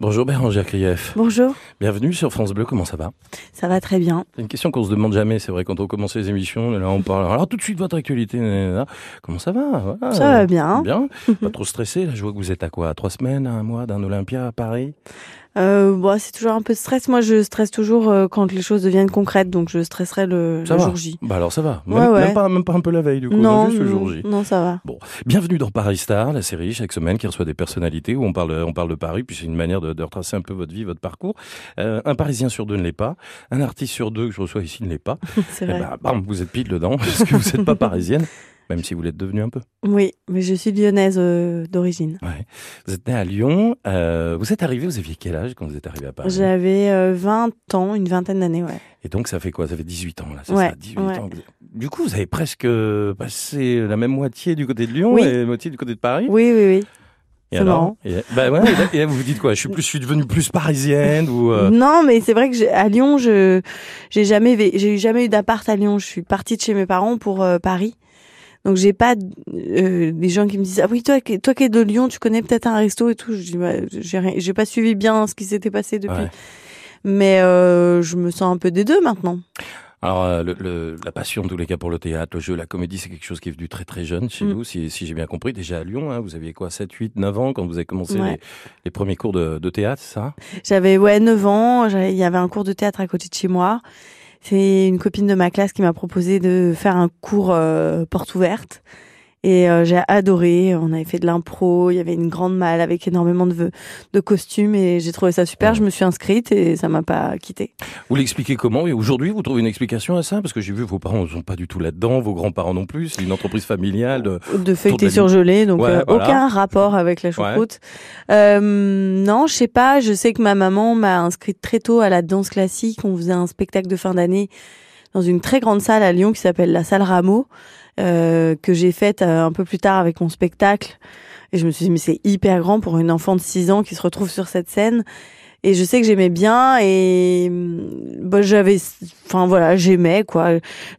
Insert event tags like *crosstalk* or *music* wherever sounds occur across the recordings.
Bonjour Bérangère Krief. Bonjour. Bienvenue sur France Bleu, comment ça va? Ça va très bien. C'est une question qu'on se demande jamais, c'est vrai, quand on commence les émissions, là on parle. Alors tout de suite votre actualité, comment ça va? Ça va bien. Bien. *laughs* Pas trop stressé, là je vois que vous êtes à quoi? À trois semaines, à un mois d'un Olympia à Paris? Euh, bon, c'est toujours un peu de stress. Moi, je stresse toujours euh, quand les choses deviennent concrètes, donc je stresserai le, jour J. Bah alors ça va. Même, pas, même pas un peu la veille du coup. Non, juste le jour J. Non, ça va. Bon, bienvenue dans Paris Star, la série chaque semaine qui reçoit des personnalités où on parle, on parle de Paris, puis c'est une manière de, de, retracer un peu votre vie, votre parcours. Euh, un Parisien sur deux ne l'est pas, un artiste sur deux que je reçois ici ne l'est pas. *laughs* c'est vrai. Eh ben, vous êtes pile dedans parce que vous n'êtes pas *laughs* parisienne même si vous l'êtes devenu un peu. Oui, mais je suis lyonnaise euh, d'origine. Ouais. Vous êtes née à Lyon. Euh, vous êtes arrivé, vous aviez quel âge quand vous êtes arrivé à Paris? J'avais 20 euh, ans, une vingtaine d'années, ouais. Et donc ça fait quoi? Ça fait 18 ans là, c'est ouais, ça? 18 ans. Du coup, vous avez presque passé la même moitié du côté de Lyon oui. et la moitié du côté de Paris? Oui, oui, oui. Et c'est marrant. Et, bah ouais, et là, vous vous dites quoi? Je suis plus, je suis devenue plus parisienne ou euh... Non, mais c'est vrai que à Lyon, je j'ai jamais j'ai jamais eu d'appart à Lyon. Je suis partie de chez mes parents pour euh, Paris. Donc j'ai pas euh, des gens qui me disent ah oui toi toi qui es de Lyon tu connais peut-être un resto et tout. Je dis bah, j'ai pas suivi bien ce qui s'était passé depuis. Ouais. Mais euh, je me sens un peu des deux maintenant. Alors, euh, le, le, la passion, en tous les cas, pour le théâtre, le jeu, la comédie, c'est quelque chose qui est venu très très jeune chez Mm. vous, si, si j'ai bien compris. Déjà à Lyon, hein, vous aviez quoi, 7, 8, 9 ans quand vous avez commencé Ouais. les, les premiers cours de, de théâtre, ça? J'avais ouais 9 ans, il y avait un cours de théâtre à côté de chez moi. C'est une copine de ma classe qui m'a proposé de faire un cours euh, porte ouverte. Et euh, j'ai adoré. On avait fait de l'impro. Il y avait une grande malle avec énormément de, de costumes et j'ai trouvé ça super. Je me suis inscrite et ça m'a pas quitté. Vous l'expliquez comment Et aujourd'hui, vous trouvez une explication à ça? Parce que j'ai vu vos parents ne sont pas du tout là-dedans, vos grands-parents non plus. C'est une entreprise familiale. De... De feuilleté la surgelé, donc Ouais, euh, voilà. aucun rapport avec la choucroute. Euh, non, je sais pas. Je sais que ma maman m'a inscrite très tôt à la danse classique. On faisait un spectacle de fin d'année dans une très grande salle à Lyon qui s'appelle la salle Rameau, euh, que j'ai faite euh, un peu plus tard avec mon spectacle. Et je me suis dit, mais c'est hyper grand pour une enfant de 6 ans qui se retrouve sur cette scène. Et je sais que j'aimais bien et bah, j'avais, enfin voilà, j'aimais quoi.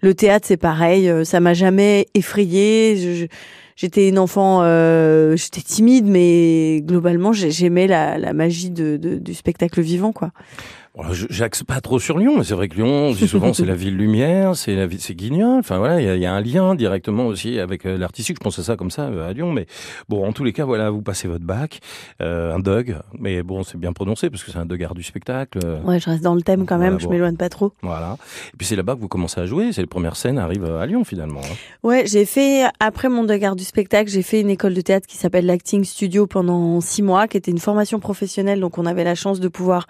Le théâtre c'est pareil, euh, ça m'a jamais effrayée. J'étais une enfant, euh, j'étais timide, mais globalement j'ai- j'aimais la, la magie de, de- du spectacle vivant quoi. Bon, J'axe pas trop sur Lyon, mais c'est vrai que Lyon, on dit souvent, c'est la *laughs* ville lumière, c'est la ville, c'est Guignol. Enfin voilà, il y a, y a un lien directement aussi avec euh, l'artistique. Je pense à ça comme ça euh, à Lyon, mais bon, en tous les cas, voilà, vous passez votre bac, euh, un Doug, mais bon, c'est bien prononcé parce que c'est un Doug art du spectacle. euh, Ouais, je reste dans le thème quand même, Voilà, je bon. m'éloigne pas trop. Voilà. Et puis c'est là-bas que vous commencez à jouer. C'est les premières scènes arrivent à Lyon finalement. hein. Ouais, j'ai fait après mon regard du spectacle, j'ai fait une école de théâtre qui s'appelle l'Acting Studio pendant six mois, qui était une formation professionnelle. Donc on avait la chance de pouvoir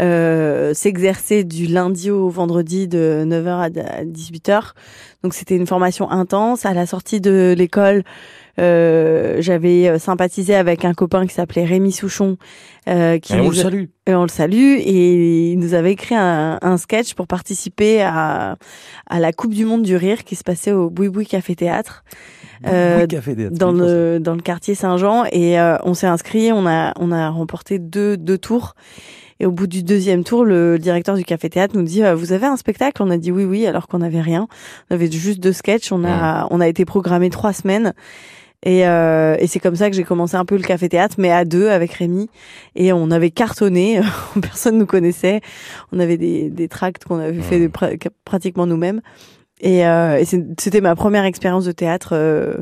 euh, s'exercer du lundi au vendredi de 9h à 18h. Donc c'était une formation intense. À la sortie de l'école, euh, j'avais euh, sympathisé avec un copain qui s'appelait Rémi Souchon, euh, qui Et on le salue. et on le salue et il nous avait écrit un, un sketch pour participer à, à la Coupe du Monde du rire qui se passait au Boui Boui Café Théâtre Euh, oui, café des dans le dans le quartier Saint-Jean et euh, on s'est inscrit, on a on a remporté deux deux tours. Et au bout du deuxième tour, le directeur du café théâtre nous dit euh, vous avez un spectacle? On a dit oui oui alors qu'on n'avait rien. On avait juste deux sketchs. On a on a été programmé trois semaines. Et, euh, et c'est comme ça que j'ai commencé un peu le café théâtre, mais à deux avec Rémi. Et on avait cartonné, *laughs* personne nous connaissait. On avait des, des tracts qu'on avait fait de pratiquement nous-mêmes. Et, euh, et c'était ma première expérience de théâtre euh,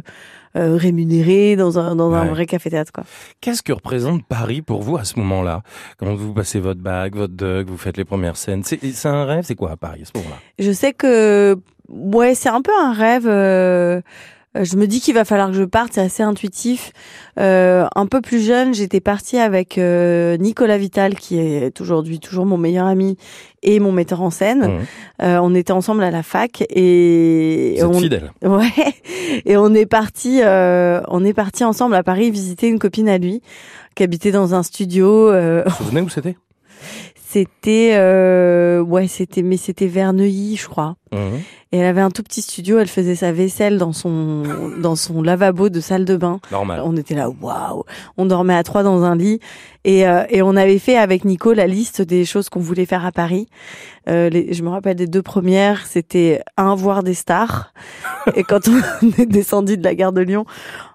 euh, rémunérée dans un dans un vrai café théâtre quoi. Qu'est-ce que représente Paris pour vous à ce moment-là? Quand vous passez votre bac, votre Doug, vous faites les premières scènes. C'est c'est un rêve? C'est quoi à Paris à ce moment-là? Je sais que ouais, c'est un peu un rêve. euh, je me dis qu'il va falloir que je parte, c'est assez intuitif. Euh, un peu plus jeune, j'étais partie avec euh, Nicolas Vital, qui est aujourd'hui toujours mon meilleur ami et mon metteur en scène. Mmh. Euh, on était ensemble à la fac et Vous êtes on, fidèle. *laughs* Ouais, et on est parti, euh, on est parti ensemble à Paris visiter une copine à lui qui habitait dans un studio. euh, Vous vous souvenez où c'était? C'était, euh, ouais, c'était, mais c'était vers Neuilly, je crois. Mmh. Et elle avait un tout petit studio. Elle faisait sa vaisselle dans son dans son lavabo de salle de bain. Normal. On était là, waouh On dormait à trois dans un lit et euh, et on avait fait avec Nico la liste des choses qu'on voulait faire à Paris. Euh, les, je me rappelle des deux premières, c'était un voir des stars. et quand on *laughs* est descendu de la gare de Lyon,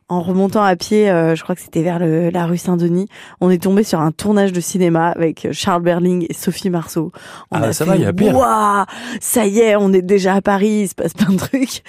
en remontant à pied, euh, je crois que c'était vers le, la rue Saint-Denis, on est tombé sur un tournage de cinéma avec Charles Berling et Sophie Marceau. On ah, ça va, il y a pire. Waouh, ça y est, on est déjà à Paris, il se passe plein de trucs.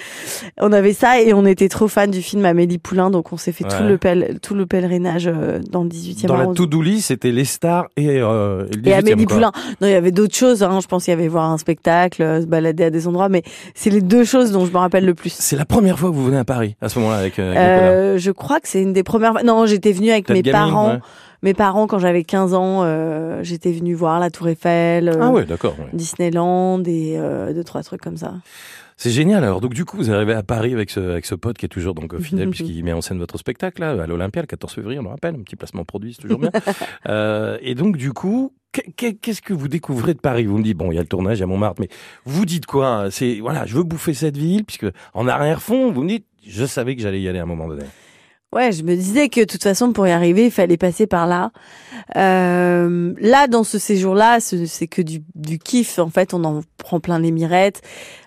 On avait ça et on était trop fan du film Amélie Poulain, donc on s'est fait tout le tout le pèlerinage euh, dans le 18e Dans la to-do c'était les stars et, euh, et, Amélie Poulain. Non, il y avait d'autres choses. Hein. Je pense qu'il y avait voir un spectacle, euh, se balader à des endroits, mais c'est les deux choses dont je me rappelle le plus. C'est la première fois que vous venez à Paris à ce moment-là avec. Euh, je crois que c'est une des premières. Non, j'étais venue avec mes parents. Mes parents, quand j'avais 15 ans, euh, j'étais venue voir la Tour Eiffel, ah ouais, d'accord, Disneyland et euh, deux trois trucs comme ça. C'est génial. Alors donc du coup, vous arrivez à Paris avec ce avec ce pote qui est toujours donc fidèle *laughs* puisqu'il met en scène votre spectacle là à l'Olympia le 14 février, on le rappelle, un petit placement produit, c'est toujours bien. *laughs* euh, et donc du coup, qu'est-ce que vous découvrez de Paris? Vous me dites bon, il y a le tournage à Montmartre, mais vous dites quoi? C'est voilà, je veux bouffer cette ville puisque en arrière fond, vous me dites, je savais que j'allais y aller à un moment donné. Ouais, je me disais que de toute façon, pour y arriver, il fallait passer par là. Euh, là, dans ce séjour-là, c'est que du, du kiff. En fait, on en prend plein les mirettes.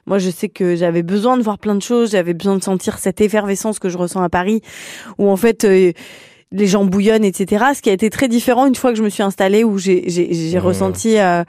Moi, je sais que j'avais besoin de voir plein de choses. J'avais besoin de sentir cette effervescence que je ressens à Paris, où en fait... Euh, les gens bouillonnent, etc. Ce qui a été très différent une fois que je me suis installée, où j'ai mmh. ressenti euh,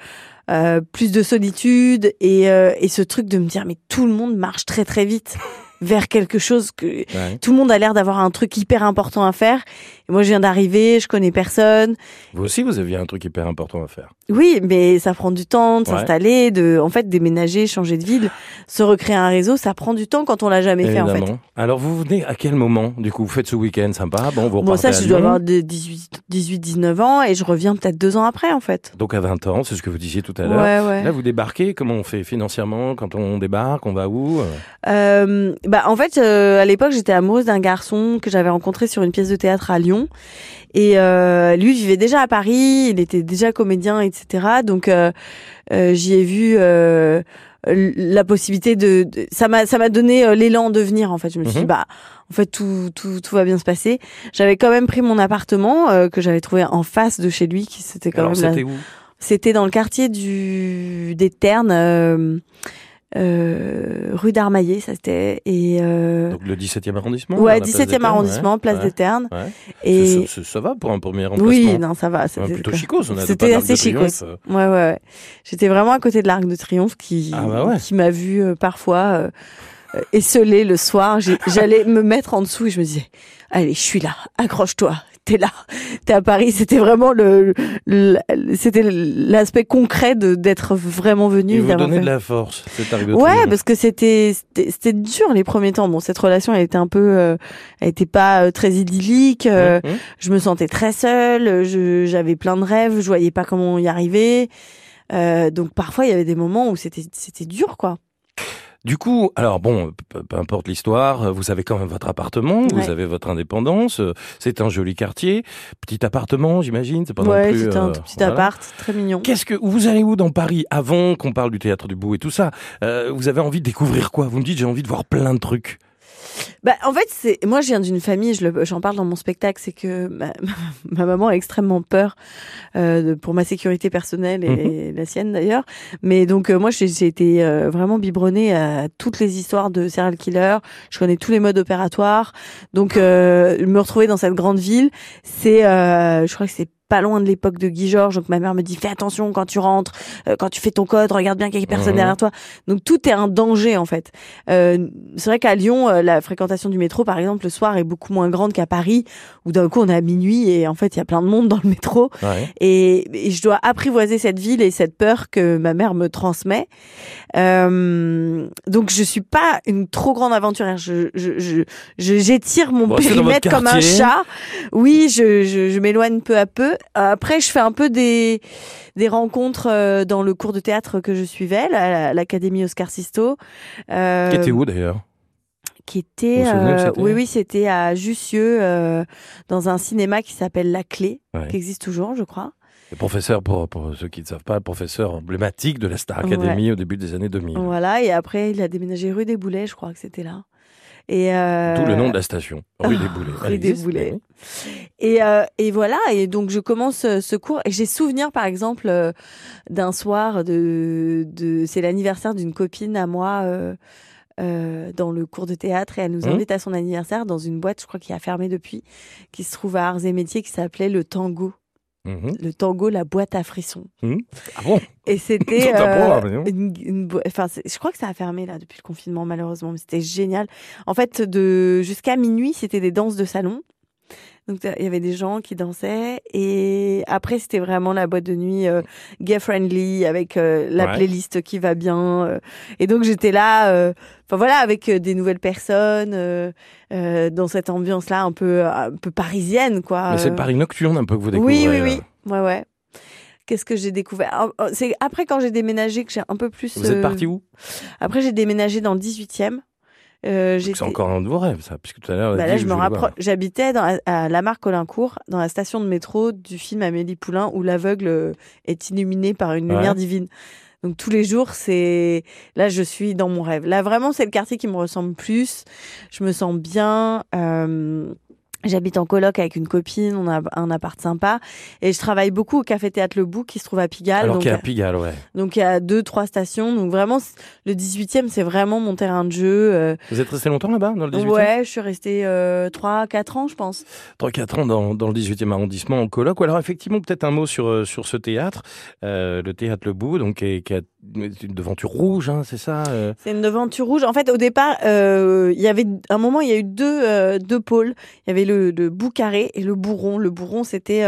euh, plus de solitude et, euh, et ce truc de me dire mais tout le monde marche très très vite vers quelque chose que tout le monde a l'air d'avoir un truc hyper important à faire. Et moi, je viens d'arriver, je connais personne. Vous aussi, vous aviez un truc hyper important à faire. Oui, mais ça prend du temps de s'installer, de, en fait, déménager, changer de ville, *gasps* se recréer un réseau, ça prend du temps quand on l'a jamais fait, en fait. Alors, vous venez à quel moment, du coup? Vous faites ce week-end sympa? Bon, vous Bon, ça, je dois avoir 18, 18, 19 ans et je reviens peut-être deux ans après, en fait. Donc, à 20 ans, c'est ce que vous disiez tout à l'heure. Ouais, ouais. Là, vous débarquez, comment on fait financièrement quand on débarque? On va où? Euh, bah, en fait, euh, à l'époque, j'étais amoureuse d'un garçon que j'avais rencontré sur une pièce de théâtre à Lyon. Et euh, lui vivait déjà à Paris, il était déjà comédien, etc. Donc, euh, j'y ai vu la possibilité de, ça m'a ça m'a donné l'élan de venir en fait je me suis dit mhm. bah en fait tout tout tout va bien se passer j'avais quand même pris mon appartement que j'avais trouvé en face de chez lui qui c'était quand même c'était où? C'était dans le quartier du des Ternes euh, rue d'Armaillé, ça c'était. Et euh... Donc le 17e arrondissement Ouais, 17e arrondissement, place des Ternes. Et ça, va pour un premier emplacement Oui, non, ça va. C'était plutôt chicos, C'était assez chicos. Euh. Ouais, ouais, ouais. J'étais vraiment à côté de l'Arc de Triomphe qui, ah bah qui m'a vu euh, parfois euh, esselé le soir. J'allais me mettre en dessous et je me disais, allez, je suis là, accroche-toi, t'es là, t'es à Paris. C'était vraiment le, c'était l'aspect concret de d'être vraiment venu. Et vous donner de la force. C'est arrivé. Ouais, parce que c'était c'était dur les premiers temps. Bon, cette relation, elle était un peu, euh, elle était pas euh, très idyllique. Euh, mmh. Je me sentais très seule. J'avais plein de rêves. Je voyais pas comment y arriver. donc parfois, il y avait des moments où c'était c'était dur, quoi. Du coup, alors bon, peu, importe l'histoire, vous avez quand même votre appartement, vous avez votre indépendance, euh, c'est un joli quartier, petit appartement, j'imagine, c'est pas non plus. c'est un euh, petit appart, très mignon. Qu'est-ce que vous allez où dans Paris avant qu'on parle du théâtre du bout et tout ça? Euh, Vous avez envie de découvrir quoi? Vous me dites j'ai envie de voir plein de trucs. Bah, en fait, c'est moi, je viens d'une famille. J'en parle dans mon spectacle. C'est que ma, *laughs* ma, maman a extrêmement peur euh, pour ma sécurité personnelle et, mhm. la sienne d'ailleurs. Mais donc euh, moi, j'ai été euh, vraiment biberonnée à toutes les histoires de serial killer. Je connais tous les modes opératoires. Donc euh, me retrouver dans cette grande ville, c'est, je crois que c'est pas loin de l'époque de Guy Georges. Donc ma mère me dit fais attention quand tu rentres, euh, quand tu fais ton code, regarde bien qu'il y ait personne derrière toi. Donc tout est un danger en fait. Euh, c'est vrai qu'à Lyon, euh, la fréquentation du métro, par exemple, le soir est beaucoup moins grande qu'à Paris, où d'un coup on est à minuit et en fait il y a plein de monde dans le métro. Et, et, je dois apprivoiser cette ville et cette peur que ma mère me transmet. Euh, donc je suis pas une trop grande aventurière. Je je j'étire je, mon périmètre comme un chat. Oui, je, je, je m'éloigne peu à peu. Après, je fais un peu des, des rencontres euh, dans le cours de théâtre que je suivais, l'Académie Oscar Sisto. Euh, qui était où d'ailleurs? qui était, euh, oui oui c'était à Jussieu euh, dans un cinéma qui s'appelle La Clé qui existe toujours je crois le professeur, pour, pour ceux qui ne savent pas, professeur emblématique de la Star Academy au début des années 2000. Voilà, et après, il a déménagé rue des Boulets, je crois que c'était là. Et euh... Tout le nom de la station, rue des Boulets. rue des Boulets. Et, euh, et voilà, et donc je commence euh, ce cours et j'ai souvenir par exemple euh, d'un soir de, de c'est l'anniversaire d'une copine à moi dans le cours de théâtre et elle nous mmh. invite à son anniversaire dans une boîte, je crois, qui a fermé depuis, qui se trouve à Arts et Métiers, qui s'appelait le Tango. Mmh. Le tango, la boîte à frissons. Mmh. Ah bon? Et c'était. euh, une, enfin, je crois que ça a fermé là depuis le confinement, malheureusement, mais c'était génial. En fait, de jusqu'à minuit, c'était des danses de salon. Donc il y avait des gens qui dansaient et après c'était vraiment la boîte de nuit euh, gay friendly avec euh, la playlist qui va bien euh. et donc j'étais là enfin voilà avec des nouvelles personnes dans cette ambiance là un peu un peu parisienne quoi. Mais c'est le Paris nocturne un peu que vous découvrez. Oui oui oui. Ouais ouais. Qu'est-ce que j'ai découvert? Oh, oh, C'est après quand j'ai déménagé que j'ai un peu plus. Vous êtes parti où? Après j'ai déménagé dans le 18e. Euh, c'est encore un de vos rêves, ça, puisque tout à l'heure. Bah là, je me rapproche. J'habitais à Lamarck-Colincourt, dans la station de métro du film Amélie Poulain, où l'aveugle euh, est illuminé par une lumière divine. Donc tous les jours, c'est là, je suis dans mon rêve. Là, vraiment, c'est le quartier qui me ressemble plus. Je me sens bien. Euh, J'habite en coloc avec une copine, on a un appart sympa et je travaille beaucoup au café théâtre Le Bouc qui se trouve à Pigalle. Alors donc, à Pigalle, ouais. Donc il y a deux trois stations, donc vraiment le 18e c'est vraiment mon terrain de jeu. Euh. Vous êtes resté longtemps là-bas dans le 18e Ouais, je suis resté euh, 3 4 ans je pense. 3 4 ans dans, dans le 18e arrondissement en coloc. Alors effectivement peut-être un mot sur euh, sur ce théâtre, euh, le théâtre Le Bouc donc qui, qui a une devanture rouge, hein, c'est ça euh? C'est une devanture rouge. En fait, au départ, euh, il y avait un moment, il y a eu deux euh, deux pôles. Il y avait le, le bout carré et le bourron. Le bourron, c'était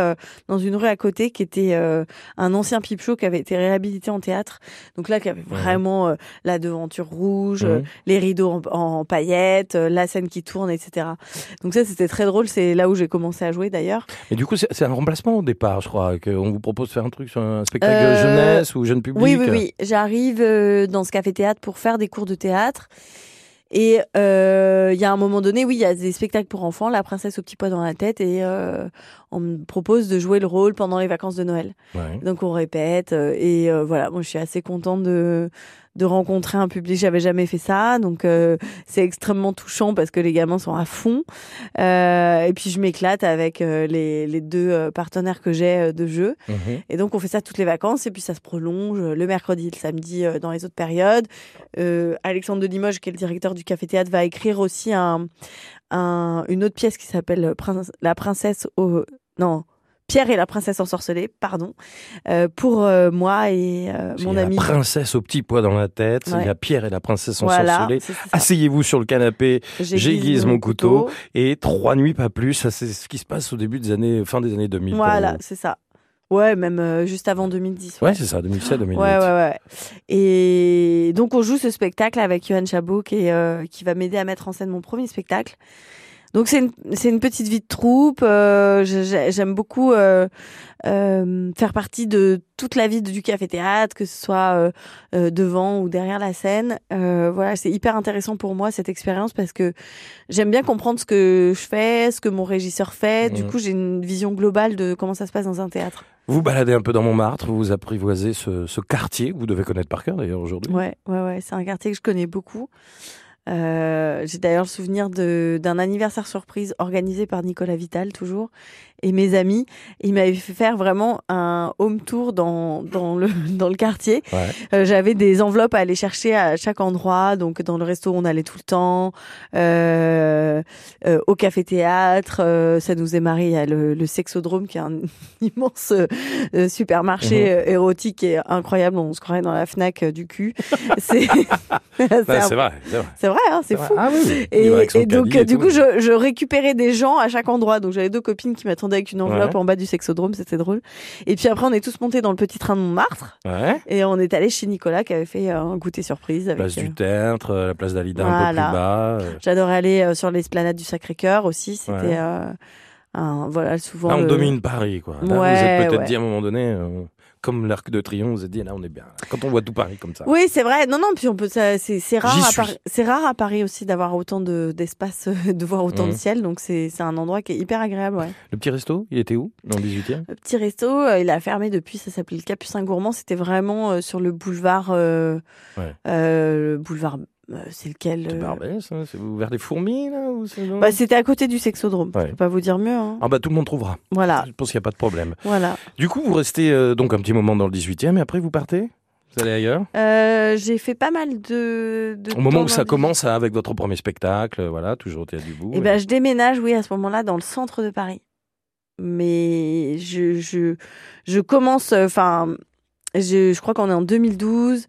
dans une rue à côté, qui était un ancien pipe show qui avait été réhabilité en théâtre. Donc là, qui avait vraiment la devanture rouge, mmh. les rideaux en, paillettes, la scène qui tourne, etc. Donc ça, c'était très drôle. C'est là où j'ai commencé à jouer, d'ailleurs. Et du coup, c'est un remplacement au départ, je crois. Qu'on vous propose de faire un truc sur un spectacle jeunesse ou jeune public. Oui, oui, oui j'arrive euh, dans ce café-théâtre pour faire des cours de théâtre. Et euh, il y a un moment donné, oui, il y a des spectacles pour enfants, La princesse au petit pois dans la tête, et euh, on me propose de jouer le rôle pendant les vacances de Noël. Donc on répète, et voilà, moi je suis assez contente de de rencontrer un public. J'avais jamais fait ça, donc euh, c'est extrêmement touchant parce que les gamins sont à fond. Euh, et puis je m'éclate avec euh, les, les, deux partenaires que j'ai de jeu. Mhm. Et donc on fait ça toutes les vacances et puis ça se prolonge le mercredi, le samedi dans les autres périodes. Alexandre de Limoges, qui est le directeur du Café Théâtre, va écrire aussi un, un une autre pièce qui s'appelle La princesse au non Pierre et la princesse ensorcelée, pardon, euh, pour euh, moi et euh, mon ami. La princesse au petit pois dans la tête, il y a Pierre et la princesse ensorcelée. Asseyez-vous sur le canapé, j'aiguise mon couteau, et trois nuits pas plus. Ça c'est ce qui se passe au début des années, fin des années 2000. Voilà, c'est ça. Ouais, même juste avant 2010. Ouais, c'est ça, 2007, 2008. Ouais, ouais, ouais. Et donc, on joue ce spectacle avec Johan Chabot qui, qui va m'aider à mettre en scène mon premier spectacle. Donc c'est une, une petite vie de troupe. Euh, j'aime beaucoup euh, euh, faire partie de toute la vie du café théâtre, que ce soit devant ou derrière la scène. voilà, c'est hyper intéressant pour moi cette expérience parce que j'aime bien comprendre ce que je fais, ce que mon régisseur fait. Du mmh. coup, j'ai une vision globale de comment ça se passe dans un théâtre. Vous baladez un peu dans Montmartre, vous apprivoisez ce, ce quartier que vous devez connaître par cœur d'ailleurs aujourd'hui. Ouais, ouais, ouais, c'est un quartier que je connais beaucoup. Euh, j'ai d'ailleurs le souvenir d'un anniversaire surprise organisé par Nicolas Vital, toujours, et mes amis. Il m'avait fait faire vraiment un home tour dans, dans, le, *laughs* dans le quartier. Euh, J'avais des enveloppes à aller chercher à chaque endroit. Donc, dans le resto, on allait tout le temps. Euh, euh au café-théâtre, ça nous est marié. Il y a le, le Sexodrome, qui est un *laughs* immense supermarché mhm. érotique et incroyable. On se croirait dans la FNAC du cul. *laughs* C'est vrai. C'est vrai. vrai, hein, c'est fou. Ah, oui. Et, et donc, du coup, je, je récupérais des gens à chaque endroit. Donc, j'avais deux copines qui m'attendaient avec une enveloppe en bas du sexodrome, c'était drôle. Et puis après, on est tous montés dans le petit train de Montmartre. Et on est allé chez Nicolas qui avait fait euh, un goûter surprise. Avec, place du euh, Tertre, euh, la place d'Alida un peu plus bas. J'adorais aller sur l'esplanade du Sacré-Cœur aussi. C'était voilà souvent. on domine Paris quoi. Là, vous êtes peut-être dit à un moment donné comme l'arc de triomphe, vous avez dit là on est bien. Quand on voit tout Paris comme ça. Oui, c'est vrai. Non, non, puis on peut, c'est rare. À Paris, c'est rare à Paris aussi d'avoir autant d'espace, de, voir autant de mmh. ciel. Donc c'est un endroit qui est hyper agréable. Ouais. Le petit resto, il était où Dans le 18e Le petit resto, euh, il a fermé depuis. Ça s'appelait le Capucin Gourmand. C'était vraiment euh, sur le boulevard, euh, le boulevard euh, c'est lequel C'est euh Barbès, hein, c'est vers des fourmis là bah, C'était à côté du sexodrome, je peux pas vous dire mieux. Hein. Ah bah tout le monde trouvera. Voilà. Je pense qu'il n'y a pas de problème. Voilà. Du coup, vous restez euh, donc un petit moment dans le 18e et après vous partez? Vous allez ailleurs? Euh, J'ai fait pas mal de. Au moment où ça commence avec votre premier spectacle, voilà, toujours au Théâtre du Bout. Eh ben, je déménage, oui, à ce moment-là, dans le centre de Paris. Mais je, je, je commence, enfin, je, je crois qu'on est en 2012.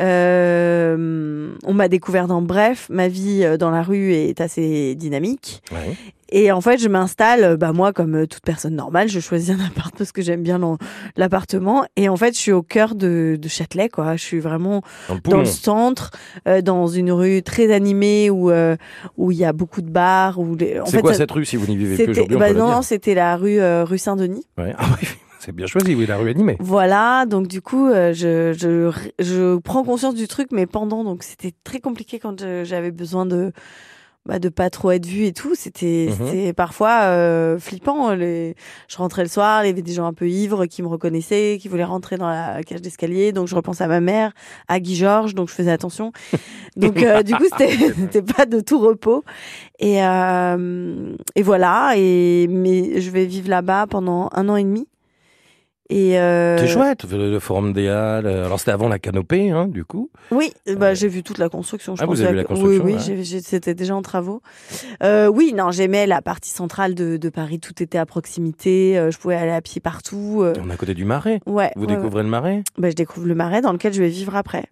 Euh, on m'a découvert dans Bref, ma vie euh, dans la rue est assez dynamique. Et en fait, je m'installe, euh, bah moi, comme toute personne normale, je choisis un *laughs* appart parce que j'aime bien l'appartement. Et en fait, je suis au cœur de, de Châtelet, quoi. Je suis vraiment dans le, centre, dans une rue très animée où où il y a beaucoup de bars. C'est quoi cette rue si vous n'y vivez plus aujourd'hui bah Non, c'était la rue rue Saint-Denis. Ouais. Ah oui. C'est bien choisi, oui, la rue animée. Voilà, donc du coup, euh, je, je, je, prends conscience du truc, mais pendant, donc c'était très compliqué quand j'avais besoin de bah, de pas trop être vue et tout. C'était mhm. parfois euh, flippant. Les... Je rentrais le soir, il y avait des gens un peu ivres qui me reconnaissaient, qui voulaient rentrer dans la cage d'escalier. Donc je repense à ma mère, à Guy Georges, donc je faisais attention. *laughs* Donc euh, du coup, *laughs* c'était pas de tout repos. Et, euh, et voilà. Et mais je vais vivre là-bas pendant un an et demi. Et euh... C'est chouette, le, Forum des Halles. Alors c'était avant la canopée, hein, du coup. Oui, bah, j'ai vu toute la construction. Je ah, vous avez vu la construction Oui, oui, c'était déjà en travaux. Euh, oui, non, j'aimais la partie centrale de, de, Paris. Tout était à proximité. Euh, je pouvais aller à pied partout. Euh. On est à côté du Marais. Ouais. Vous découvrez le Marais? Bah, Je découvre le Marais dans lequel je vais vivre après.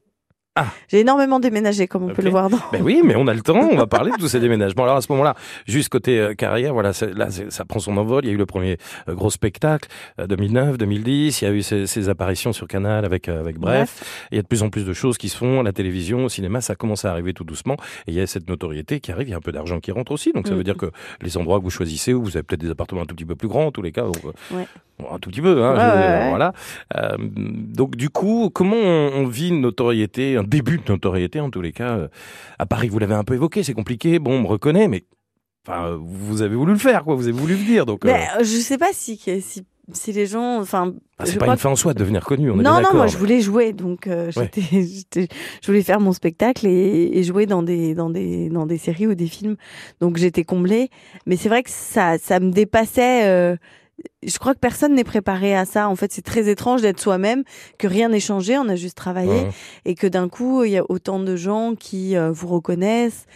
Ah. J'ai énormément déménagé, comme on peut le voir. Dans... Ben oui, mais on a le temps. On va *laughs* parler de tous ces déménagements. Alors à ce moment-là, juste côté euh, carrière, voilà, là, ça prend son envol. Il y a eu le premier euh, gros spectacle, 2009, euh, 2010. Il y a eu ces, ces apparitions sur Canal avec avec Bref. Il y a de plus en plus de choses qui se font à la télévision, au cinéma. Ça commence à arriver tout doucement. Et il y a cette notoriété qui arrive. Il y a un peu d'argent qui rentre aussi. Donc ça veut mm. dire que les endroits que vous choisissez, où vous avez peut-être des appartements un tout petit peu plus grands, en tous les cas. ouais. Un tout petit peu, hein, voilà. donc du coup, comment on, on vit une notoriété, un début de notoriété en tous les cas. Euh, à Paris, vous l'avez un peu évoqué, c'est compliqué. Bon, on me reconnaît, mais enfin, vous avez voulu le faire, quoi. Vous avez voulu le dire, donc. Mais, euh, Je sais pas si, si si les gens, enfin, ah, c'est pas une fin en soi de devenir connu. On est non, non, moi je voulais jouer, donc euh, *laughs* je voulais faire mon spectacle et, et, jouer dans des, dans des, dans des séries ou des films. Donc j'étais comblée, mais c'est vrai que ça, ça me dépassait. Euh, je crois que personne n'est préparé à ça. En fait, c'est très étrange d'être soi-même, que rien n'est changé, on a juste travaillé, et que d'un coup, il y a autant de gens qui euh, vous reconnaissent.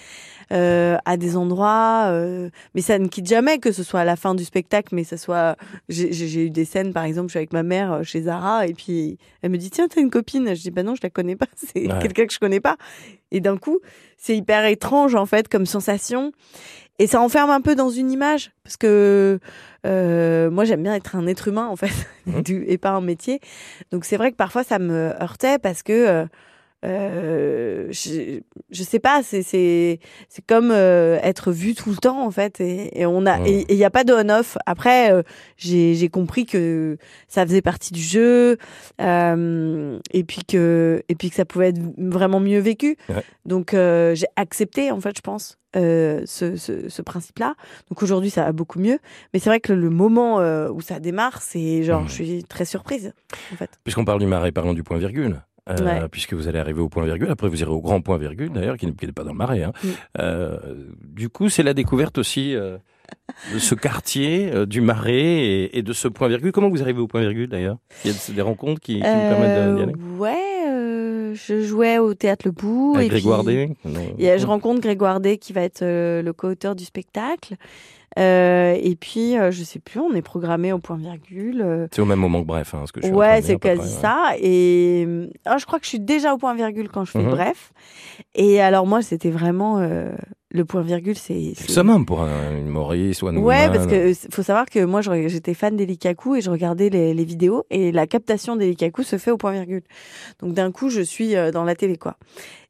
Euh, à des endroits, euh, mais ça ne quitte jamais, que ce soit à la fin du spectacle, mais ça soit. J'ai eu des scènes, par exemple, je suis avec ma mère euh, chez Zara, et puis elle me dit Tiens, t'as une copine Je dis Bah non, je la connais pas, *laughs* c'est quelqu'un que je connais pas. Et d'un coup, c'est hyper étrange, en fait, comme sensation. Et ça enferme un peu dans une image, parce que euh, moi j'aime bien être un être humain en fait, *laughs* mmh. et pas un métier. Donc c'est vrai que parfois ça me heurtait parce que euh, je, je sais pas, c'est c'est c'est comme euh, être vu tout le temps en fait, et, et on a et il y a pas de on-off. Après, euh, j'ai j'ai compris que ça faisait partie du jeu, euh, et puis que et puis que ça pouvait être vraiment mieux vécu. Donc j'ai accepté en fait, je pense. ce, ce, ce principe-là. Donc aujourd'hui, ça va beaucoup mieux. Mais c'est vrai que le moment où ça démarre, c'est genre, mmh. je suis très surprise, en fait. Puisqu'on parle du marais, parlons du point virgule. Euh, puisque vous allez arriver au point virgule. Après, vous irez au grand point virgule, d'ailleurs, qui n'est pas dans le marais. Hein. Euh, du coup, c'est la découverte aussi euh, de ce quartier, du marais et, de ce point virgule. Comment vous arrivez au point virgule, d'ailleurs? Il y a des rencontres qui, qui vous permettent d'y aller? Ouais, je jouais au Théâtre Le Bout. Avec Grégoire Day Je rencontre Grégoire Day, qui va être le co-auteur du spectacle. Euh, et puis, euh, je sais plus, on est programmé au point virgule. Euh. C'est au même moment que bref, hein, ce que je suis Ouais, c'est quasi ça. Et ah, je crois que je suis déjà au point virgule quand je fais mhm. bref. Et alors moi, c'était vraiment le point virgule, c'est. C'est ça même pour un humoriste ou un Ouais, parce que faut savoir que moi, j'étais fan d'Elikaku et je regardais les, les, vidéos et la captation d'Elikaku se fait au point virgule. Donc d'un coup, je suis dans la télé, quoi.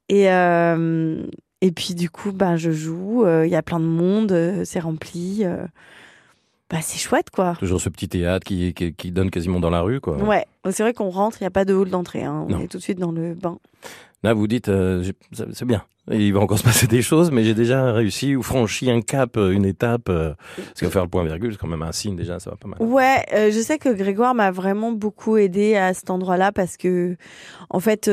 Et, euh, et puis du coup, bah, je joue, euh, il y a plein de monde, euh, c'est rempli. Euh. bah, c'est chouette, quoi. Toujours ce petit théâtre qui, qui, donne quasiment dans la rue, quoi. Ouais, c'est vrai qu'on rentre, il n'y a pas de hall d'entrée, hein. on est tout de suite dans le bain. Là, vous dites, c'est bien, il va encore se passer des choses, mais j'ai déjà réussi ou franchi un cap, euh, une étape. Euh, parce que faire le point virgule, c'est quand même un signe déjà, ça va pas mal. Ouais, euh, je sais que Grégoire m'a vraiment beaucoup aidé à cet endroit-là parce que, en fait,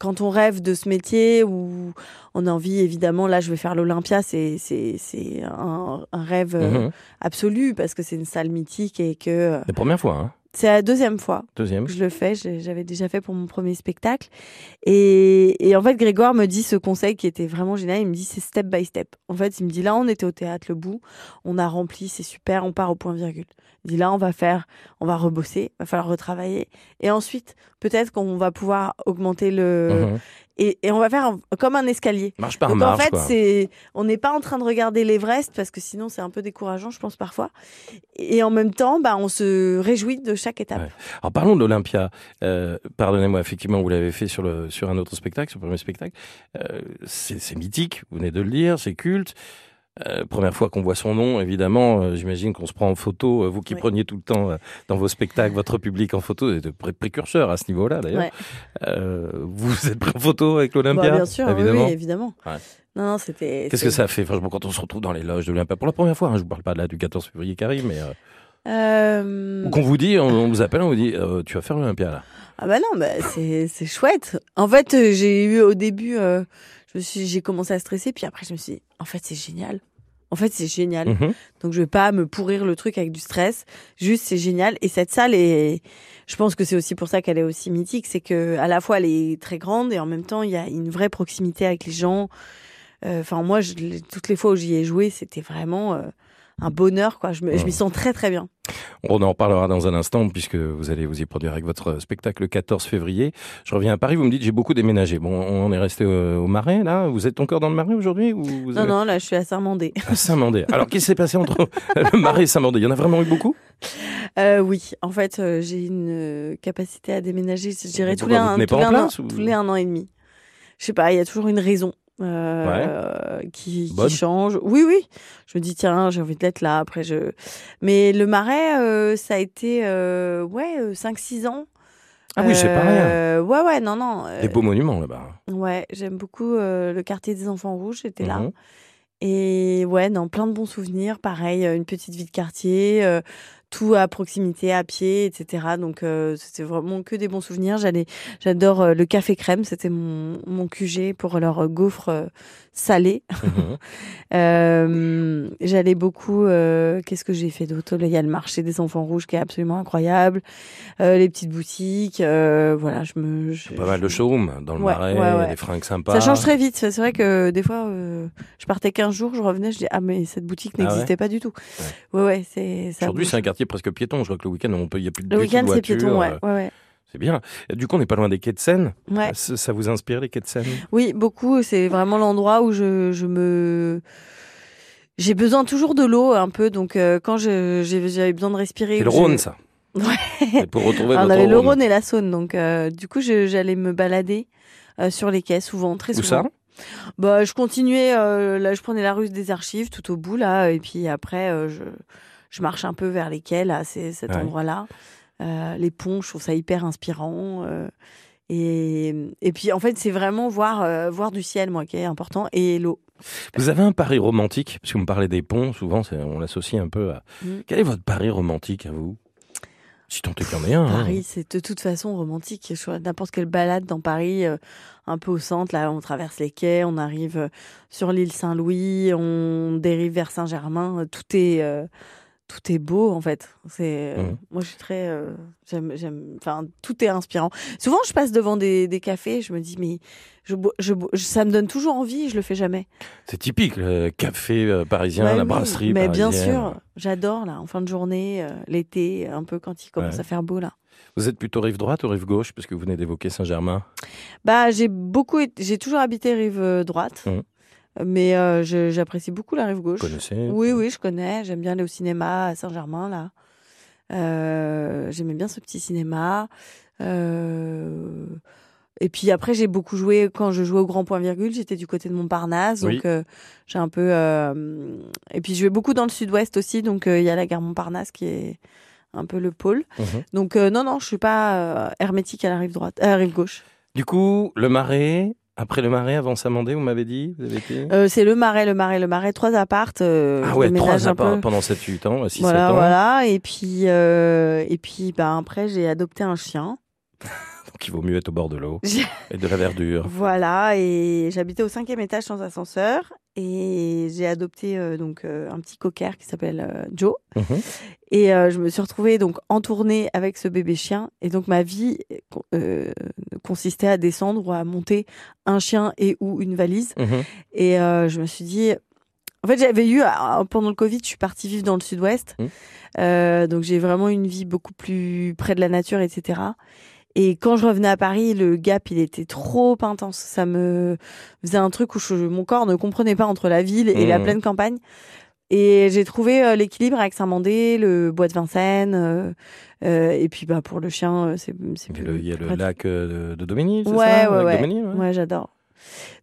quand on rêve de ce métier ou on a envie, évidemment, là, je vais faire l'Olympia, c'est un, rêve mhm. absolu parce que c'est une salle mythique et que. La première fois. Hein C'est la deuxième fois Deuxième. que je le fais. J'avais déjà fait pour mon premier spectacle. Et, et en fait, Grégoire me dit ce conseil qui était vraiment génial. Il me dit c'est step by step. En fait, il me dit là, on était au théâtre Le Bout, on a rempli, c'est super, on part au point virgule. Il dit là, on va faire, on va rebosser, va falloir retravailler. Et ensuite, peut-être qu'on va pouvoir augmenter le. Mhm. Et, et on va faire un- comme un escalier. Marche par Donc marche, en fait, c'est on n'est pas en train de regarder l'Everest parce que sinon c'est un peu décourageant, je pense parfois. Et en même temps, bah on se réjouit de chaque étape. Ouais. Alors parlons de l'Olympia. Euh, Pardonnez-moi, effectivement, vous l'avez fait sur, le, sur un autre spectacle, sur le premier spectacle. Euh, c'est c'est mythique, vous venez de le dire, c'est culte. Euh, première fois qu'on voit son nom, évidemment, euh, j'imagine qu'on se prend en photo. Euh, vous qui Oui. preniez tout le temps dans vos spectacles votre public en photo, vous êtes pré- précurseur à ce niveau-là d'ailleurs. Ouais. Vous êtes pris en photo avec l'Olympia Bah, bien sûr, évidemment. oui, évidemment. Ouais. Non, non, c'était. Qu'est-ce que ça fait Franchement, quand on se retrouve dans les loges de l'Olympia? Pour la première fois, hein, je vous parle pas là du 14 février qui arrive, mais ou qu'on vous dit, on, on vous appelle, on vous dit, tu vas faire l'Olympia là. Ah bah non, bah c'est chouette. En fait, j'ai eu au début, je me suis, j'ai commencé à stresser, puis après je me suis, dit, en fait c'est génial. En fait c'est génial. Mhm. Donc je vais pas me pourrir le truc avec du stress. Juste c'est génial. Et cette salle est, je pense que c'est aussi pour ça qu'elle est aussi mythique, c'est que à la fois elle est très grande et en même temps il y a une vraie proximité avec les gens. Euh, Enfin moi, je, toutes les fois où j'y ai joué, c'était vraiment euh, un bonheur quoi. Je m'y sens très très bien. On en reparlera dans un instant puisque vous allez vous y produire avec votre spectacle le 14 février. Je reviens à Paris, vous me dites j'ai beaucoup déménagé. Bon, on est resté au, au Marais là? Vous êtes encore dans le Marais aujourd'hui ou vous Non avez- non, là je suis à Saint-Mandé. à Saint-Mandé. Alors qu'est-ce qui s'est passé entre *laughs* le Marais et Saint-Mandé? Il y en a vraiment eu beaucoup? Euh, oui, en fait, euh, j'ai une euh, capacité à déménager, je dirais, tous les, un, tous, les un ou- tous les un an et demi. Je sais pas, il y a toujours une raison euh, qui, qui change. Oui, oui. Je me dis, tiens, j'ai envie d'être là. Après, je. Mais le marais, euh, ça a été, euh, ouais, 5-6 ans. Ah oui, c'est. Euh, Ouais, ouais, non, non. Des beaux monuments là-bas. Ouais, j'aime beaucoup le quartier des enfants rouges, j'étais là. Mhm. Et ouais, non, plein de bons souvenirs. Pareil, une petite vie de quartier, tout à proximité, à pied, etc. Donc euh, c'était vraiment que des bons souvenirs. J'allais, j'adore euh, le café crème. C'était mon mon QG pour leur euh, gaufre euh, salé. *laughs* Mhm. Euh, j'allais beaucoup. Qu'est-ce que j'ai fait d'autre? Il y a le marché des enfants rouges qui est absolument incroyable. Les petites boutiques. voilà, je me. je- Pas mal de showrooms dans le Ouais, Marais, ouais, ouais. des fringues sympas. ça change très vite. C'est vrai que des fois, euh, je partais 15 jours, je revenais, je dis ah mais cette boutique Ah n'existait pas du tout. Ouais ouais, c'est ça. Aujourd'hui, c'est un quartier presque piéton. Je crois que le week-end, on peut, il y a plus de Le week-end c'est piéton, ouais, euh, ouais, ouais. C'est bien. Du coup, on n'est pas loin des quais de Seine. ouais. Ça, ça vous inspire les quais de Seine? Oui, beaucoup. C'est vraiment l'endroit où je, je me j'ai besoin toujours de l'eau un peu, donc euh, quand j'avais besoin de respirer. C'est le Rhône, ça. *laughs* Ouais. Pour retrouver on avait le Rhône. Et la Saône, donc euh, du coup j'allais me balader euh, sur les quais souvent, très Où souvent. ça? Bah, je continuais, là, je prenais la rue des archives tout au bout, là, et puis après, je, je marche un peu vers les quais, là, c'est cet Ouais. endroit-là. Euh, les ponts, je trouve ça hyper inspirant. euh, et, et puis, en fait, c'est vraiment voir, euh, voir du ciel, moi, qui est important, et l'eau. Vous avez un pari romantique? Parce que vous me parlez des ponts, souvent, on l'associe un peu à. Mm. Quel est votre pari romantique à vous? Si tant est qu'il y en ait un. hein. Paris, c'est de toute façon romantique. Je vois N'importe quelle balade dans Paris, euh, un peu au centre, là, on traverse les quais, on arrive sur l'île Saint-Louis, on dérive vers Saint-Germain. Tout est, euh, tout est beau, en fait. C'est, euh, Mhm. moi, je suis très, euh, j'aime, j'aime, enfin, tout est inspirant. Souvent, je passe devant des, des cafés, je me dis, mais je, je, ça me donne toujours envie, je le fais jamais. C'est typique, le café euh, parisien, Ouais, la oui, brasserie Mais bien sûr, j'adore, là, en fin de journée, euh, l'été, un peu quand il commence Ouais. à faire beau, là. Vous êtes plutôt rive droite ou rive gauche Parce que vous venez d'évoquer Saint-Germain? Bah, j'ai beaucoup, j'ai toujours habité rive droite, Mhm. Mais euh, je- j'apprécie beaucoup la rive gauche. Vous connaissez Oui, oui, je connais. J'aime bien aller au cinéma à Saint-Germain là. Euh, J'aimais bien ce petit cinéma. Euh, Et puis après, j'ai beaucoup joué quand je jouais au Grand Point Virgule. J'étais du côté de Montparnasse, Oui. donc euh, j'ai un peu. euh, Et puis je jouais beaucoup dans le Sud-Ouest aussi, donc euh, il y a la gare Montparnasse qui est un peu le pôle. Mhm. Donc euh, non, non, je suis pas euh, hermétique à la rive droite, à la rive gauche. Du coup, le Marais, après le Marais, avant Samandé, vous m'avez dit Vous avez été Euh, c'est le Marais, le Marais, le Marais, trois appartes. euh, Ah ouais, trois apparts pendant 7-8 ans, 6-7 Voilà, ans. voilà. Et puis, euh, et puis, ben après, j'ai adopté un chien. *laughs* Donc il vaut mieux être au bord de l'eau et de la verdure. *laughs* Voilà, et j'habitais au cinquième étage sans ascenseur. Et j'ai adopté euh, donc euh, un petit cocker qui s'appelle Joe. Mhm. Et je me suis retrouvée donc en tournée avec ce bébé chien. Et donc ma vie consistait à descendre ou à monter un chien et ou une valise. Mhm. Et je me suis dit, en fait, j'avais eu, pendant le Covid, je suis partie vivre dans le sud-ouest. Mhm. donc, j'ai vraiment une vie beaucoup plus près de la nature, etc. Et quand je revenais à Paris, le gap, il était trop intense. Ça me faisait un truc où mon corps ne comprenait pas entre la ville et la mmh. pleine campagne. Et j'ai trouvé euh, l'équilibre avec Saint-Mandé, le bois de Vincennes, euh, euh, et puis bah pour le chien, c'est plus. Il y a le lac de, Dominique, c'est ouais, ça, ouais, ouais. ouais. j'adore.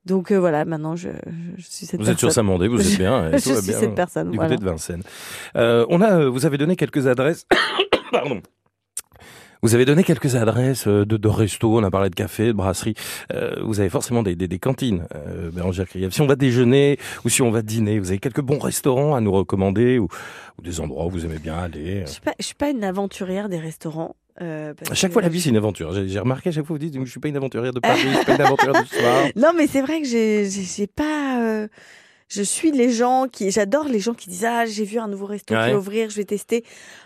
Donc voilà, maintenant je, je, suis cette vous êtes sur Saint-Mandé, vous êtes bien. *laughs* je suis cette personne. Du côté de Vincennes. on a, vous avez donné quelques adresses. *coughs* Pardon vous avez donné quelques adresses euh, de, de restos, on a parlé de café, de brasserie. Euh, vous avez forcément des, des, des cantines, euh, Bérangère Si on va déjeuner ou si on va dîner, vous avez quelques bons restaurants à nous recommander ou, ou des endroits où vous aimez bien aller Je suis pas, je suis pas une aventurière des restaurants. Euh, à chaque fois, la vie, c'est une aventure. J'ai remarqué à chaque fois, vous dites, je suis pas une aventurière de Paris, je suis pas une *laughs* aventurière du soir. Non, mais c'est vrai que j'ai pas. Euh, je suis les gens qui, j'adore les gens qui disent ah j'ai vu un nouveau resto qui ouvrir, je vais tester.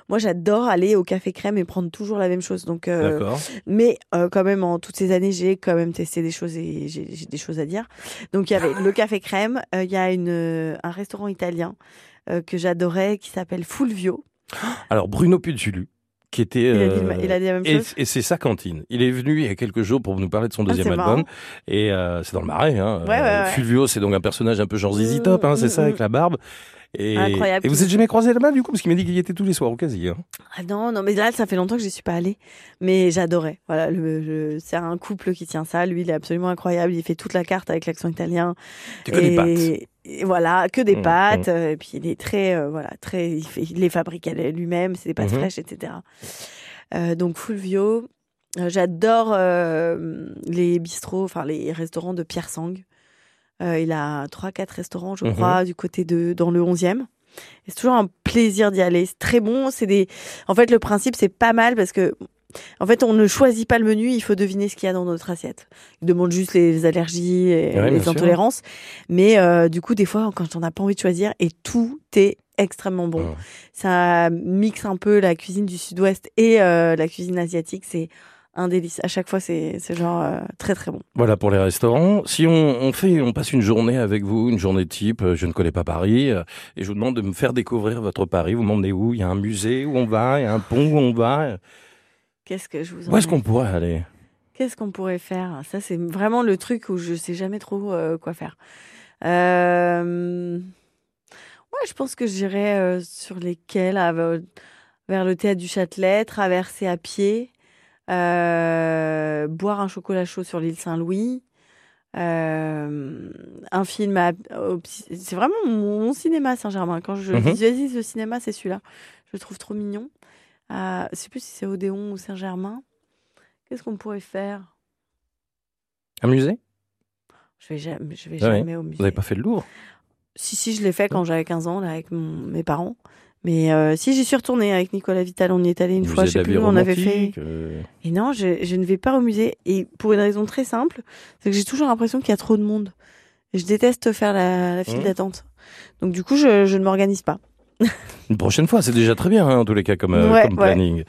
Moi j'adore aller au café crème et prendre toujours la même chose. Donc, euh, mais euh, quand même en toutes ces années j'ai quand même testé des choses et j'ai des choses à dire. Donc il y avait le *gasps* café crème, euh, il y a une un restaurant italien que j'adorais qui s'appelle Fulvio. Alors Bruno Puzulu qui était. il a dit, la même chose. Et, c'est sa cantine. Il est venu il y a quelques jours pour nous parler de son ah, deuxième album. Et euh, c'est dans le Marais. Hein. Ouais, Fulvio, c'est donc un personnage un peu genre Zizi Top, hein, c'est ça, avec la barbe. Et, Incroyable. Et vous êtes jamais croisé là-bas du coup? Parce qu'il m'a dit qu'il y était tous les soirs au quasi. Hein. Ah non non mais là ça fait longtemps que je suis pas allée mais j'adorais voilà le, c'est un couple qui tient ça lui il est absolument incroyable il fait toute la carte avec l'accent italien. Que des voilà, que des mmh, pâtes. Mmh. Euh, et puis il est très, euh, voilà, très, il, fait, il les fabrique lui-même, c'est des pâtes mmh. fraîches, etc. Euh, donc Fulvio, j'adore les bistrots, enfin les restaurants de Pierre Sang. il a trois, quatre restaurants, je crois, du côté de dans le 11e. C'est toujours un plaisir d'y aller. C'est très bon. C'est des. En fait, le principe c'est pas mal parce que en fait, on ne choisit pas le menu, il faut deviner ce qu'il y a dans notre assiette. Il demande juste les allergies et les intolérances. Mais euh, du coup, des fois, quand on n'a pas envie de choisir, et tout est extrêmement bon. Ça mixe un peu la cuisine du sud-ouest et euh, la cuisine asiatique. C'est un délice. À chaque fois, c'est genre euh, très très bon. Voilà pour les restaurants. Si on, fait, on passe une journée avec vous, une journée type, je ne connais pas Paris, et je vous demande de me faire découvrir votre Paris. Vous m'emmenez où? Il y a un musée où on va, il y a un pont où on va? Qu'est-ce que je vous Où est-ce qu'on pourrait aller? Qu'est-ce qu'on pourrait faire? Ça, c'est vraiment le truc où je sais jamais trop euh, quoi faire. Euh... Ouais, je pense que j'irais euh, sur les quais, vers le théâtre du Châtelet, traverser à pied, euh, boire un chocolat chaud sur l'île Saint-Louis. un film c'est vraiment mon, cinéma Saint-Germain quand je mhm. visualise le cinéma c'est celui-là je le trouve trop mignon je ne sais plus si c'est Odéon ou Saint-Germain. Qu'est-ce qu'on pourrait faire? Un musée Je vais jamais, je vais jamais au musée. Vous n'avez pas fait le Louvre? Si, si, je l'ai fait quand j'avais 15 ans, là, avec mes parents. Mais euh, si, j'y suis retournée avec Nicolas Vital. On y est allé une fois, je sais plus où on avait fait. Euh. Et non, je, je, ne vais pas au musée. Et pour une raison très simple, c'est que j'ai toujours l'impression qu'il y a trop de monde. Et je déteste faire la, la file mmh. d'attente. Donc du coup, je, je ne m'organise pas. Une prochaine fois, c'est déjà très bien, hein, en tous les cas, comme, euh, planning.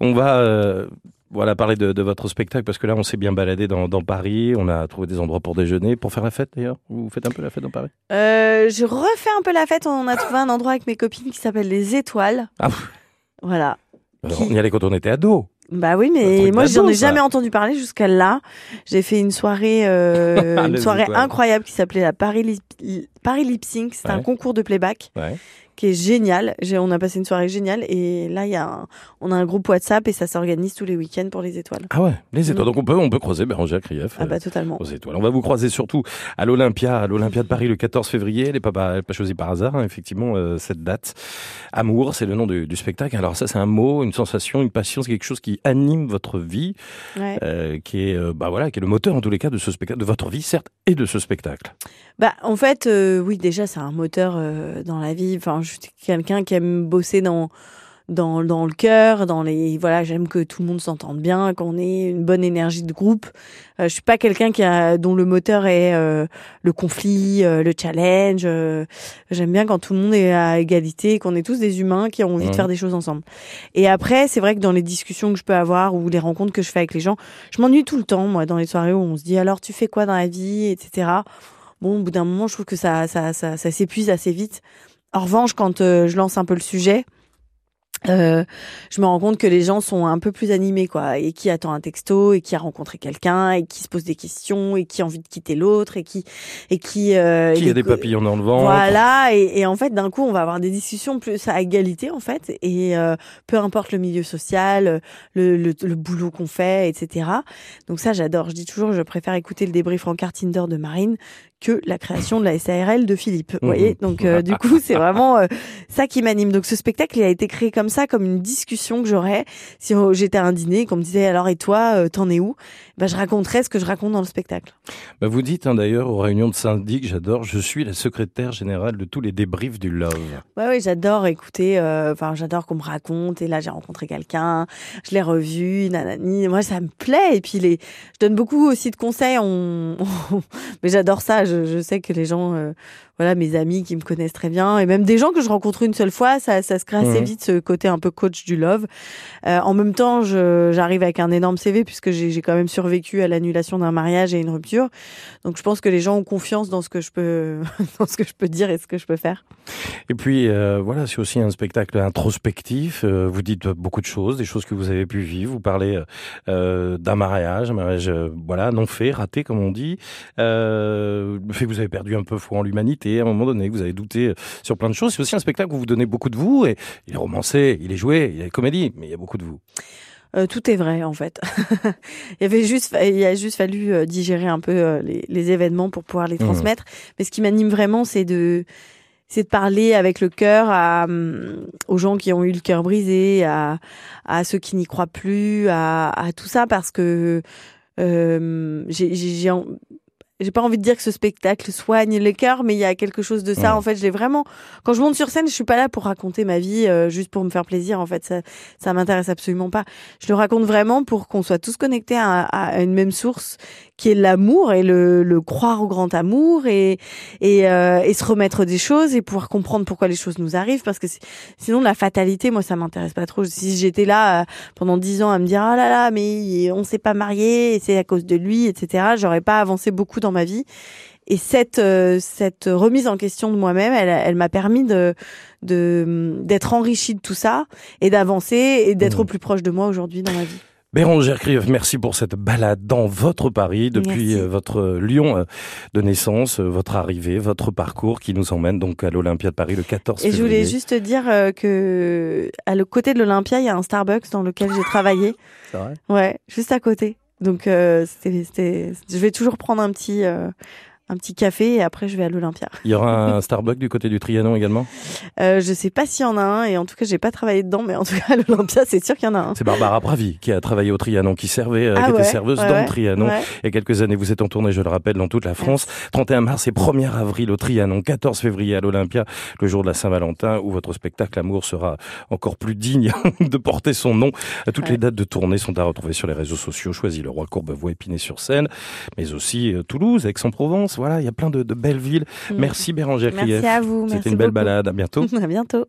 On va euh, voilà, parler de, votre spectacle, parce que là, on s'est bien baladé dans, Paris, on a trouvé des endroits pour déjeuner, pour faire la fête d'ailleurs. Vous faites un peu la fête dans Paris? Euh, Je refais un peu la fête, on a trouvé un endroit avec mes copines qui s'appelle Les Étoiles. Ah, voilà. On y allait quand on était ado. Bah oui, mais moi j'en ai jamais entendu parler jusqu'à là. J'ai fait une soirée, *laughs* une soirée incroyable qui s'appelait la Paris Lip, Paris Lip Sync. C'était un concours de playback. Ouais qui est génial. On a passé une soirée géniale et là, il y a on a un groupe WhatsApp et ça s'organise tous les week-ends pour les étoiles. Ah ouais, les étoiles. Mm. Donc on peut, on peut croiser Bérangère Krief. Ah bah totalement. Aux étoiles. On va vous croiser surtout à l'Olympia, à l'Olympia de Paris le 14 février. Elle n'est pas, pas, pas choisie par hasard, hein, effectivement, euh, cette date. Amour, c'est le nom du, du, spectacle. Alors ça, c'est un mot, une sensation, une passion, c'est quelque chose qui anime votre vie, euh, qui est, euh, bah voilà, qui est le moteur en tous les cas de ce spectacle, de votre vie certes, et de ce spectacle. Bah en fait, euh, oui, déjà c'est un moteur dans la vie. Enfin, je suis quelqu'un qui aime bosser dans dans, dans le cœur, dans les voilà, j'aime que tout le monde s'entende bien, qu'on ait une bonne énergie de groupe. Euh, je suis pas quelqu'un qui a dont le moteur est euh, le conflit, euh, le challenge. Euh, j'aime bien quand tout le monde est à égalité, qu'on est tous des humains qui ont envie de faire des choses ensemble. Et après, c'est vrai que dans les discussions que je peux avoir ou les rencontres que je fais avec les gens, je m'ennuie tout le temps moi dans les soirées où on se dit alors tu fais quoi dans la vie, etc. Bon, au bout d'un moment, je trouve que ça ça ça, ça s'épuise assez vite. En revanche, quand je lance un peu le sujet, euh, je me rends compte que les gens sont un peu plus animés quoi. Et qui attend un texto et qui a rencontré quelqu'un et qui se pose des questions et qui a envie de quitter l'autre et qui et qui euh, qui a des papillons dans le ventre. Voilà. Et, et en fait d'un coup on va avoir des discussions plus à égalité en fait. Et euh, peu importe le milieu social le, le, le boulot qu'on fait etc donc ça j'adore. Je dis toujours je préfère écouter le débrief en Tinder de Marine que la création de la SARL de Philippe. Vous voyez, donc euh, du coup c'est vraiment euh, ça qui m'anime. Donc ce spectacle il a été créé comme ça, comme une discussion que j'aurais si j'étais à un dîner, qu'on me disait alors et toi euh, t'en es où? Ben, je raconterais ce que je raconte dans le spectacle. Ben, vous dites hein, d'ailleurs aux réunions de syndic, j'adore, je suis la secrétaire générale de tous les débriefs du Love. Ouais, oui, j'adore écouter, enfin j'adore qu'on me raconte. Et là j'ai rencontré quelqu'un, je l'ai revu, nanani. Moi ça me plaît. Et puis les, je donne beaucoup aussi de conseils. On... *laughs* Mais j'adore ça je, sais que les gens, euh, voilà, mes amis qui me connaissent très bien, et même des gens que je rencontre une seule fois, ça, ça se crée assez mhm. vite ce côté un peu coach du love. Euh, en même temps, j'arrive avec un énorme CV puisque j'ai quand même survécu à l'annulation d'un mariage et une rupture. Donc je pense que les gens ont confiance dans ce que je peux, *laughs* dans ce que je peux dire et ce que je peux faire. Et puis euh, voilà, c'est aussi un spectacle introspectif. vous dites beaucoup de choses, des choses que vous avez pu vivre. Vous parlez d'un mariage, un mariage voilà non fait, raté comme on dit. Euh, le fait que vous avez perdu un peu foi en l'humanité, à un moment donné, que vous avez douté sur plein de choses. C'est aussi un spectacle où vous donnez beaucoup de vous, et il est romancé, il est joué, il est comédie, mais il y a beaucoup de vous. Euh, tout est vrai en fait. *laughs* il y avait juste, il a juste fallu euh, digérer un peu euh, les, les, événements pour pouvoir les mmh. transmettre. Mais ce qui m'anime vraiment, c'est de, c'est de parler avec le cœur à, hum, aux gens qui ont eu le cœur brisé, à, à ceux qui n'y croient plus, à, à tout ça parce que euh, j'ai j'ai pas envie de dire que ce spectacle soigne les cœurs, mais il y a quelque chose de ça. En fait, je l'ai vraiment. Quand je monte sur scène, je suis pas là pour raconter ma vie euh, juste pour me faire plaisir. En fait, ça, ça m'intéresse absolument pas. Je le raconte vraiment pour qu'on soit tous connectés à, à, une même source, qui est l'amour et le, le, croire au grand amour et et, euh, et, se remettre des choses et pouvoir comprendre pourquoi les choses nous arrivent. Parce que sinon, la fatalité, moi, ça m'intéresse pas trop. Si j'étais là euh, pendant dix ans à me dire ah là là, mais on s'est pas marié, c'est à cause de lui, etc. J'aurais pas avancé beaucoup dans ma vie. Et cette euh, cette remise en question de moi-même, elle, elle m'a permis de d'être enrichie de tout ça et d'avancer et d'être mmh. au plus proche de moi aujourd'hui dans ma vie. Bérangère Krief, merci pour cette balade dans votre Paris depuis euh, votre Lyon euh, de naissance, votre arrivée, votre parcours qui nous emmène donc à l'Olympia de Paris le 14 février. Et je voulais juste dire que à le côté de l'Olympia, il y a un Starbucks dans lequel j'ai travaillé. C'est vrai? Ouais, juste à côté. Donc, euh, c'était, je vais toujours prendre un petit, euh, un petit café et après je vais à l'Olympia. *laughs* Il y aura un Starbucks du côté du Trianon également? Euh, Je sais pas s'il y en a un et en tout cas j'ai pas travaillé dedans mais en tout cas à l'Olympia c'est sûr qu'il y en a un. C'est Barbara Pravi qui a travaillé au Trianon, qui servait, euh, ah qui était serveuse dans le Trianon. Il y a quelques années vous êtes en tournée, je le rappelle, dans toute la France. 31 mars et 1er avril au Trianon, 14 février à l'Olympia, le jour de la Saint-Valentin où votre spectacle Amour sera encore plus digne *laughs* de porter son nom. Toutes les dates de tournée sont à retrouver sur les réseaux sociaux. Choisis le roi Courbevoie Épinay-sur-Seine, mais aussi euh, Toulouse, Aix-en-Provence. Voilà, il y a plein de, belles villes. Mm. Merci Bérangère Merci à vous. C'était une belle balade. À bientôt. *laughs* à bientôt.